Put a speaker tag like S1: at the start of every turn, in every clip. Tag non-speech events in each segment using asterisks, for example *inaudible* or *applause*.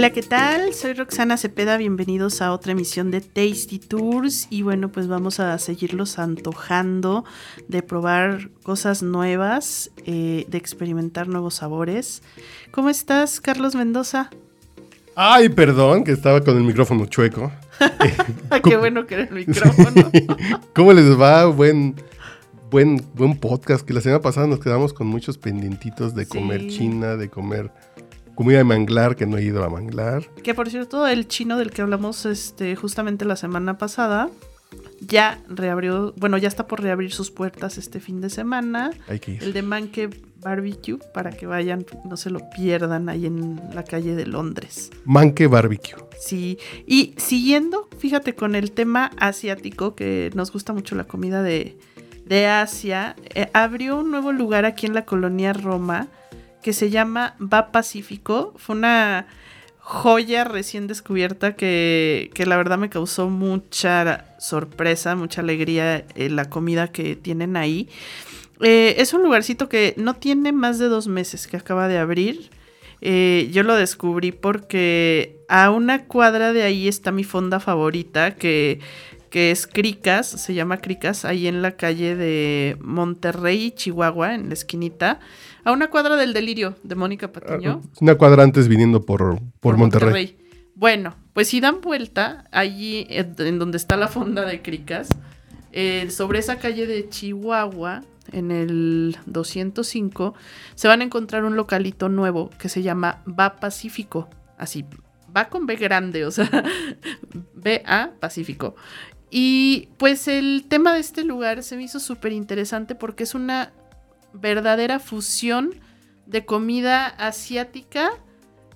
S1: Hola, ¿qué tal? Soy Roxana Cepeda, bienvenidos a otra emisión de Tasty Tours y bueno, pues vamos a seguirlos antojando de probar cosas nuevas, eh, de experimentar nuevos sabores. ¿Cómo estás, Carlos Mendoza?
S2: Ay, perdón, que estaba con el micrófono chueco. *laughs*
S1: Qué bueno que era el micrófono. *laughs*
S2: ¿Cómo les va? Buen, buen, buen podcast, que la semana pasada nos quedamos con muchos pendientitos de comer
S1: Sí.
S2: china, de comer comida de manglar, que no he ido a manglar.
S1: Que por cierto, el chino del que hablamos este, justamente la semana pasada ya reabrió, bueno, ya está por reabrir sus puertas este fin de semana.
S2: Hay que
S1: El de Manque Barbecue, para que vayan, no se lo pierdan ahí en la calle de Londres.
S2: Manque Barbecue.
S1: Sí, y siguiendo, fíjate, con el tema asiático, que nos gusta mucho la comida de, de Asia, eh, abrió un nuevo lugar aquí en la colonia Roma que se llama Va Pacífico. Fue una joya recién descubierta que, que la verdad me causó mucha sorpresa, mucha alegría eh, la comida que tienen ahí. Eh, es un lugarcito que no tiene más de dos meses que acaba de abrir. Eh, yo lo descubrí porque a una cuadra de ahí está mi fonda favorita, que, que es Cricas, se llama Cricas, ahí en la calle de Monterrey, Chihuahua, en la esquinita, a una cuadra del delirio de Mónica Patiño.
S2: Una cuadra antes viniendo por, por, Monterrey.
S1: Bueno, pues si dan vuelta, allí en en donde está la fonda de Cricas, eh, sobre esa calle de Chihuahua, en el 205, se van a encontrar un localito nuevo que se llama Va Pacífico. Así, va con B grande, o sea, *laughs* B-A Pacífico. Y pues el tema de este lugar se me hizo súper interesante porque es una verdadera fusión de comida asiática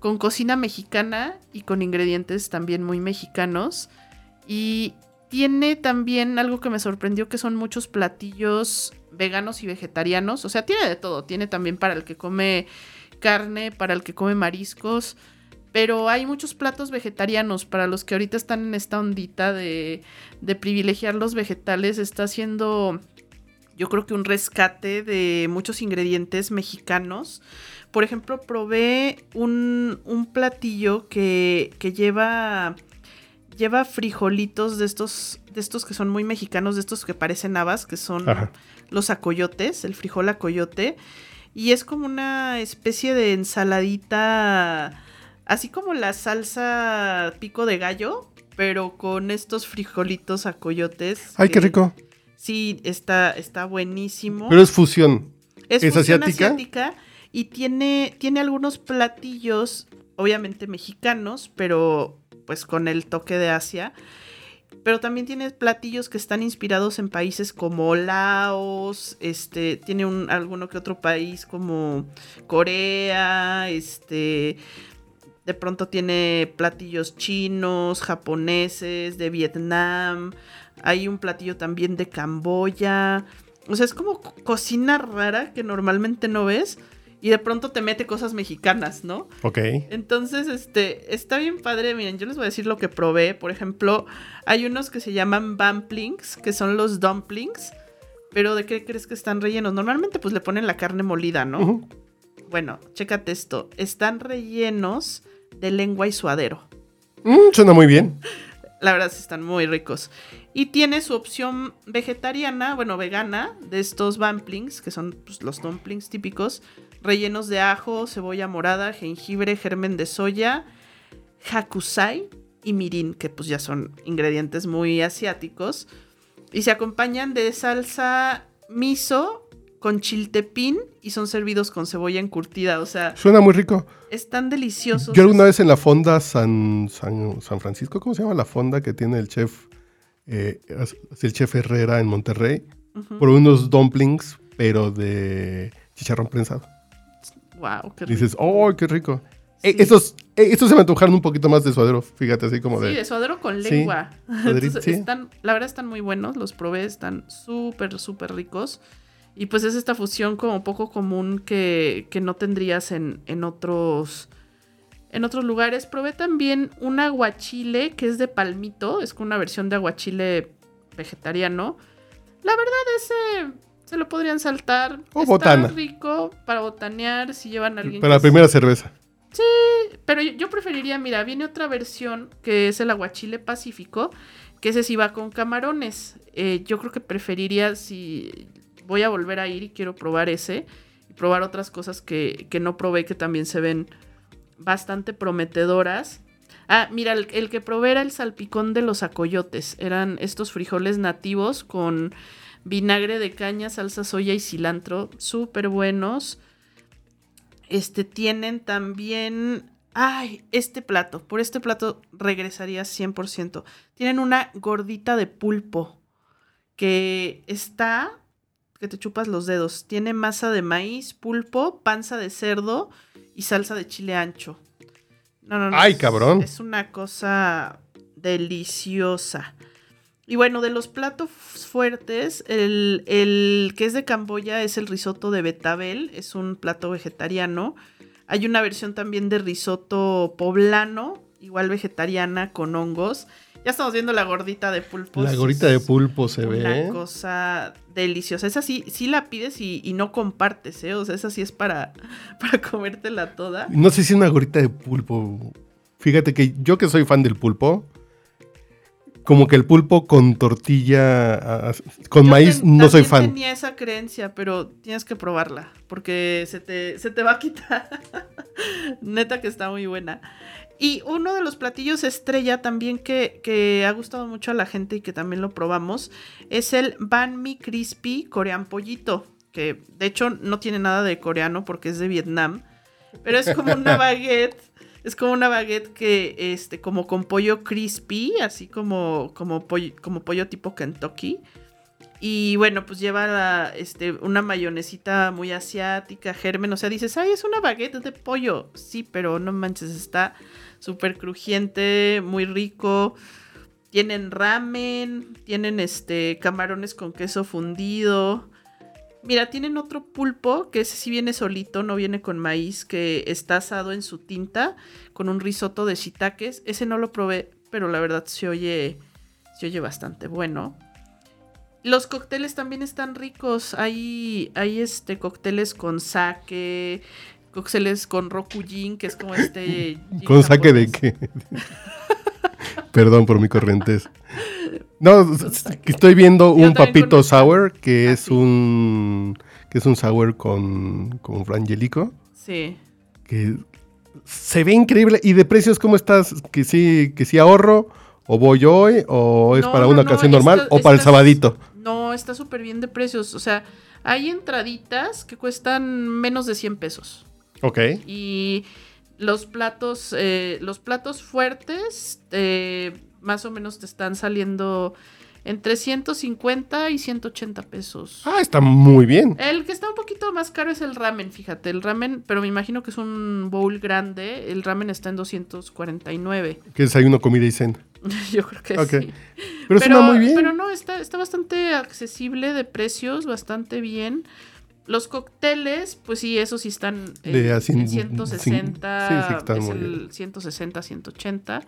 S1: con cocina mexicana y con ingredientes también muy mexicanos. Y tiene también algo que me sorprendió que son muchos platillos veganos y vegetarianos. O sea, tiene de todo. Tiene también para el que come carne, para el que come mariscos. Pero hay muchos platos vegetarianos para los que ahorita están en esta ondita de, de privilegiar los vegetales. Está haciendo, yo creo que un rescate de muchos ingredientes mexicanos. Por ejemplo, probé un, un platillo que, que lleva, lleva frijolitos de estos, de estos que son muy mexicanos, de estos que parecen habas, que son
S2: Ajá.
S1: los acoyotes, el frijol acoyote. Y es como una especie de ensaladita, así como la salsa pico de gallo, pero con estos frijolitos acoyotes.
S2: Ay, qué
S1: que-
S2: rico.
S1: Sí, está, está buenísimo.
S2: Pero es fusión.
S1: Es,
S2: ¿Es
S1: fusión
S2: asiática?
S1: asiática y tiene, tiene algunos platillos, obviamente mexicanos, pero pues con el toque de Asia. Pero también tiene platillos que están inspirados en países como Laos, este, tiene un, alguno que otro país como Corea, este, de pronto tiene platillos chinos, japoneses, de Vietnam, hay un platillo también de Camboya. O sea, es como co- cocina rara que normalmente no ves y de pronto te mete cosas mexicanas, ¿no?
S2: Ok.
S1: Entonces, este, está bien padre. Miren, yo les voy a decir lo que probé. Por ejemplo, hay unos que se llaman bamplings, que son los dumplings. Pero ¿de qué crees que están rellenos? Normalmente pues le ponen la carne molida, ¿no? Bueno, chécate esto. Están rellenos de lengua y suadero.
S2: Mm, suena muy bien.
S1: La verdad, están muy ricos. Y tiene su opción vegetariana, bueno, vegana, de estos bamplings, que son pues, los dumplings típicos, rellenos de ajo, cebolla morada, jengibre, germen de soya, hakusai y mirin, que pues ya son ingredientes muy asiáticos. Y se acompañan de salsa miso con chiltepín y son servidos con cebolla encurtida. O sea,
S2: Suena muy rico.
S1: están deliciosos.
S2: Yo alguna vez en la fonda San, San, San Francisco, ¿cómo se llama la fonda que tiene el chef, eh, el chef Herrera en Monterrey?
S1: Ujú.
S2: Por unos dumplings, pero de chicharrón prensado.
S1: Wow, qué rico.
S2: Dices, ¡oh, qué rico! Eh,
S1: Sí.
S2: estos, eh, estos se me antojaron un poquito más de suadero, fíjate, así como
S1: Sí,
S2: de...
S1: de suadero con lengua. *laughs* Entonces,
S2: sí.
S1: están, la verdad están muy buenos, los probé, están súper, súper ricos. Y pues es esta fusión como poco común que, que no tendrías en, en otros en otros lugares. Probé también un aguachile que es de palmito, es como una versión de aguachile vegetariano. La verdad ese se lo podrían saltar.
S2: O
S1: Está
S2: botana.
S1: rico para botanear si llevan a alguien
S2: Para la primera cerveza.
S1: pero yo, yo preferiría, mira, viene otra versión que es el aguachile pacífico, que ese sí va con camarones. Eh, yo creo que preferiría si voy a volver a ir y quiero probar ese y probar otras cosas que, que no probé que también se ven bastante prometedoras. Ah, mira, el, que probé era el salpicón de los acoyotes. Eran estos frijoles nativos con vinagre de caña, salsa soya y cilantro. Súper buenos. Este, tienen también... Ay, este plato. Por este plato regresaría 100%. Tienen una gordita de pulpo que está... que te chupas los dedos. Tiene masa de maíz, pulpo, panza de cerdo y salsa de chile ancho. No, no, no.
S2: Ay,
S1: es-
S2: cabrón.
S1: Es una cosa deliciosa. Y bueno, de los platos fuertes, el, el que es de Camboya es el risotto de betabel, es un plato vegetariano. Hay una versión también de risotto poblano, igual vegetariana, con hongos. Ya estamos viendo la gordita de pulpo.
S2: La
S1: sí
S2: gorita de pulpo se
S1: Una
S2: ve.
S1: cosa deliciosa. Esa sí, sí la pides y, y no compartes, ¿eh? O sea, esa sí es para, *laughs* para comértela toda.
S2: No sé si es una gorita de pulpo. Fíjate que yo que soy fan del pulpo, como que el pulpo con tortilla, con
S1: Yo
S2: maíz,
S1: ten-
S2: no soy fan.
S1: tenía esa creencia, pero tienes que probarla, porque se te, se te va a quitar. *laughs* Neta que está muy buena. Y uno de los platillos estrella también que, que ha gustado mucho a la gente y que también lo probamos es el Ban Mi Crispy Corean Pollito, que de hecho no tiene nada de coreano porque es de Vietnam, pero es como una *laughs* baguette. Es como una baguette que, este, como con pollo crispy, así como, como, pollo, como pollo tipo Kentucky. Y bueno, pues lleva la, este, una mayonesita muy asiática, germen. O sea, dices, ay, es una baguette de pollo. Sí, pero no manches, está súper crujiente, muy rico. Tienen ramen, tienen este camarones con queso fundido. Mira, tienen otro pulpo que ese sí viene solito, no viene con maíz, que está asado en su tinta con un risotto de shiitakes. Ese no lo probé, pero la verdad se oye, se oye bastante bueno. Los cócteles también están ricos. Hay, hay este cócteles con sake, cócteles con rokujin, que es como este.
S2: ¿Con saque de qué? *laughs* Perdón por mi corrientes. *laughs* No, estoy viendo un papito
S1: con-
S2: sour que
S1: Ah,
S2: es
S1: sí.
S2: un que es un sour con con frangelico
S1: Sí.
S2: que se ve increíble y de precios cómo estás que sí que sí ahorro o voy hoy o es
S1: No,
S2: para una
S1: no,
S2: ocasión normal o para el sabadito.
S1: No, está súper bien de precios. O sea, hay entraditas que cuestan menos de 100 pesos.
S2: Ok.
S1: Y los platos, eh, los platos fuertes, eh, más o menos te están saliendo entre 150 y 180 pesos.
S2: Ah, está muy bien.
S1: El que está un poquito más caro es el ramen, fíjate. El ramen, pero me imagino que es un bowl grande. El ramen está en 249.
S2: Que desayuno, comida y cena. *laughs*
S1: Yo creo que sí.
S2: Pero, suena muy bien.
S1: Pero no, está, está bastante accesible de precios, bastante bien. Los cócteles, pues sí, esos sí están eh,
S2: De
S1: en 160,
S2: sí, sí, están
S1: es
S2: muy
S1: el
S2: bien.
S1: 160, 180.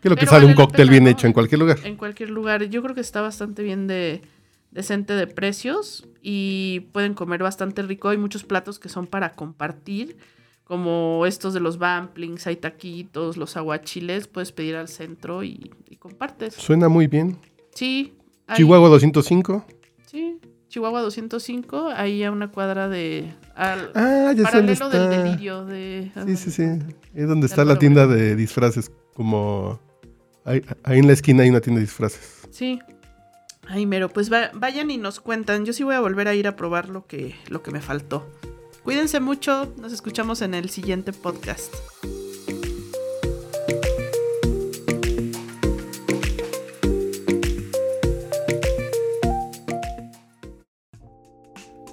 S2: Que es lo que
S1: pero
S2: sale un
S1: vale
S2: cóctel bien hecho en cualquier lugar.
S1: En cualquier lugar. Yo creo que está bastante bien de decente de precios y pueden comer bastante rico. Hay muchos platos que son para compartir, como estos de los bamplings, hay taquitos, los aguachiles, puedes pedir al centro y, y compartes.
S2: Suena muy bien.
S1: Sí. hay-
S2: Chihuahua 205.
S1: Sí, Chihuahua 205, ahí a una cuadra de... Al,
S2: Ah, ya
S1: paralelo del delirio de...
S2: Sí, sí, sí. Es donde está la tienda de disfraces. Como ahí, en la esquina hay una tienda de disfraces.
S1: Sí. Ay, mero, pues va- vayan y nos cuentan. Yo sí voy a volver a ir a probar lo que, lo que me faltó. Cuídense mucho, nos escuchamos en el siguiente podcast.